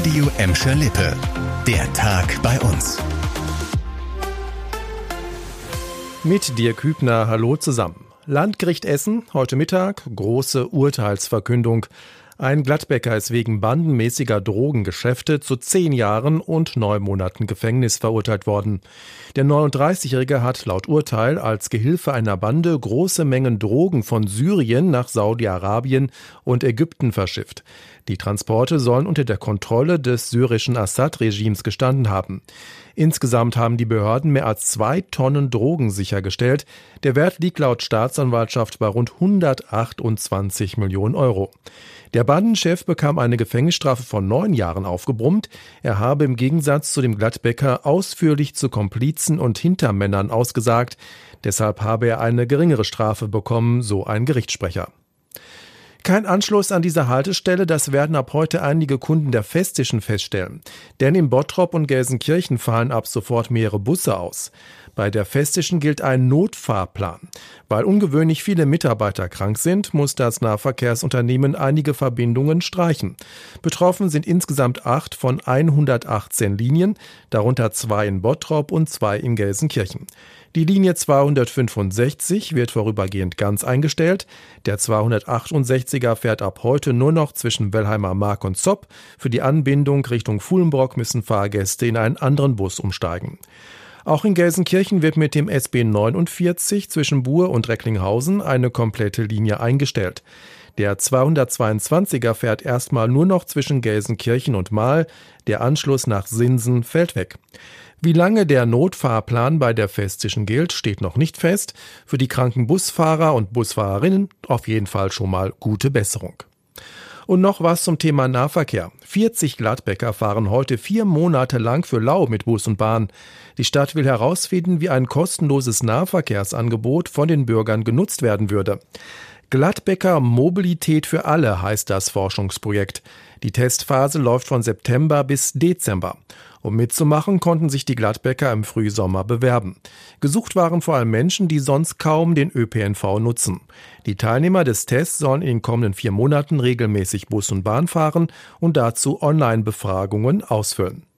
Radio Emscher Lippe. Der Tag bei uns. Mit dir Kübner, hallo zusammen. Landgericht Essen, heute Mittag, große Urteilsverkündung. Ein Gladbecker ist wegen bandenmäßiger Drogengeschäfte zu zehn Jahren und neun Monaten Gefängnis verurteilt worden. Der 39-Jährige hat laut Urteil als Gehilfe einer Bande große Mengen Drogen von Syrien nach Saudi-Arabien und Ägypten verschifft. Die Transporte sollen unter der Kontrolle des syrischen Assad-Regimes gestanden haben. Insgesamt haben die Behörden mehr als zwei Tonnen Drogen sichergestellt. Der Wert liegt laut Staatsanwaltschaft bei rund 128 Millionen Euro. Der Bandenchef bekam eine Gefängnisstrafe von neun Jahren aufgebrummt. Er habe im Gegensatz zu dem Gladbecker ausführlich zu Komplizen und Hintermännern ausgesagt. Deshalb habe er eine geringere Strafe bekommen, so ein Gerichtssprecher. Kein Anschluss an dieser Haltestelle, das werden ab heute einige Kunden der Festischen feststellen. Denn in Bottrop und Gelsenkirchen fallen ab sofort mehrere Busse aus. Bei der Festischen gilt ein Notfahrplan. Weil ungewöhnlich viele Mitarbeiter krank sind, muss das Nahverkehrsunternehmen einige Verbindungen streichen. Betroffen sind insgesamt acht von 118 Linien, darunter zwei in Bottrop und zwei in Gelsenkirchen. Die Linie 265 wird vorübergehend ganz eingestellt. Der 268er fährt ab heute nur noch zwischen Wellheimer Mark und Zopp. Für die Anbindung Richtung Fuhlenbrock müssen Fahrgäste in einen anderen Bus umsteigen. Auch in Gelsenkirchen wird mit dem SB 49 zwischen Buhr und Recklinghausen eine komplette Linie eingestellt. Der 222er fährt erstmal nur noch zwischen Gelsenkirchen und Mahl. Der Anschluss nach Sinsen fällt weg. Wie lange der Notfahrplan bei der Festischen gilt, steht noch nicht fest. Für die kranken Busfahrer und Busfahrerinnen auf jeden Fall schon mal gute Besserung. Und noch was zum Thema Nahverkehr. 40 Gladbecker fahren heute vier Monate lang für lau mit Bus und Bahn. Die Stadt will herausfinden, wie ein kostenloses Nahverkehrsangebot von den Bürgern genutzt werden würde. Gladbecker Mobilität für alle heißt das Forschungsprojekt. Die Testphase läuft von September bis Dezember. Um mitzumachen, konnten sich die Gladbecker im Frühsommer bewerben. Gesucht waren vor allem Menschen, die sonst kaum den ÖPNV nutzen. Die Teilnehmer des Tests sollen in den kommenden vier Monaten regelmäßig Bus und Bahn fahren und dazu Online-Befragungen ausfüllen.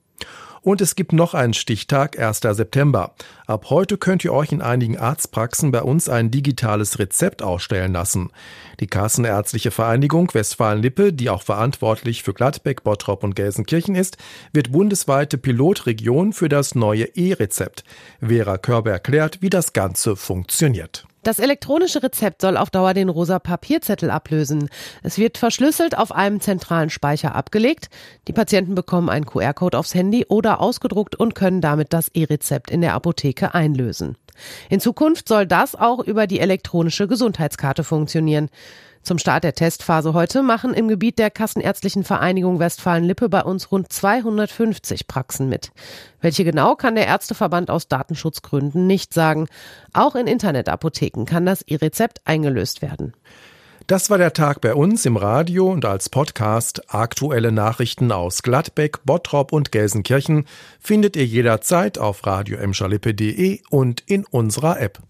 Und es gibt noch einen Stichtag, 1. September. Ab heute könnt ihr euch in einigen Arztpraxen bei uns ein digitales Rezept ausstellen lassen. Die Kassenärztliche Vereinigung Westfalen-Lippe, die auch verantwortlich für Gladbeck, Bottrop und Gelsenkirchen ist, wird bundesweite Pilotregion für das neue E-Rezept. Vera Körber erklärt, wie das Ganze funktioniert. Das elektronische Rezept soll auf Dauer den rosa Papierzettel ablösen. Es wird verschlüsselt auf einem zentralen Speicher abgelegt. Die Patienten bekommen einen QR-Code aufs Handy oder ausgedruckt und können damit das E-Rezept in der Apotheke einlösen. In Zukunft soll das auch über die elektronische Gesundheitskarte funktionieren. Zum Start der Testphase heute machen im Gebiet der Kassenärztlichen Vereinigung Westfalen-Lippe bei uns rund 250 Praxen mit. Welche genau kann der Ärzteverband aus Datenschutzgründen nicht sagen. Auch in Internetapotheken kann das E-Rezept eingelöst werden. Das war der Tag bei uns im Radio und als Podcast. Aktuelle Nachrichten aus Gladbeck, Bottrop und Gelsenkirchen findet ihr jederzeit auf radio und in unserer App.